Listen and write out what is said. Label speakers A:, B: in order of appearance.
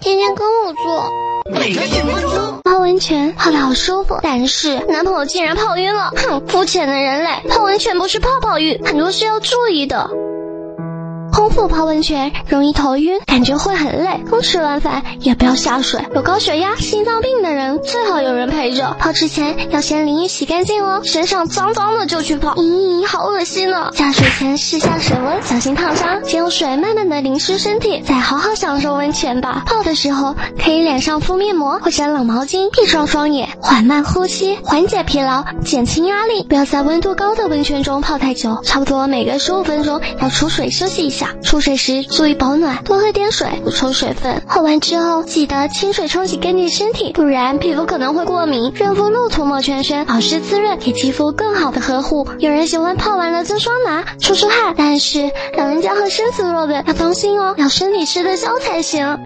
A: 天天跟我做。
B: 每天一分钟。
A: 泡温泉泡的好舒服，但是男朋友竟然泡晕了。哼，肤浅的人类，泡温泉不是泡泡浴，很多是要注意的。空腹泡温泉容易头晕，感觉会很累。空吃完饭也不要下水。有高血压、心脏病的人最好有人陪着。泡之前要先淋浴洗干净哦，身上脏脏的就去泡，咦，好恶心呢！下水前试下水温，小心烫伤。先用水慢慢的淋湿身体，再好好享受温泉吧。泡的时候可以脸上敷面膜或者冷毛巾，闭上双眼，缓慢呼吸，缓解疲劳，减轻压力。不要在温度高的温泉中泡太久，差不多每隔十五分钟要出水休息一下。出水时注意保暖，多喝点水，补充水分。喝完之后记得清水冲洗干净身体，不然皮肤可能会过敏。润肤露涂抹全身，保湿滋润，给肌肤更好的呵护。有人喜欢泡完了蒸桑拿，出出汗，但是老人家和身子弱的要当心哦，要身体吃得消才行。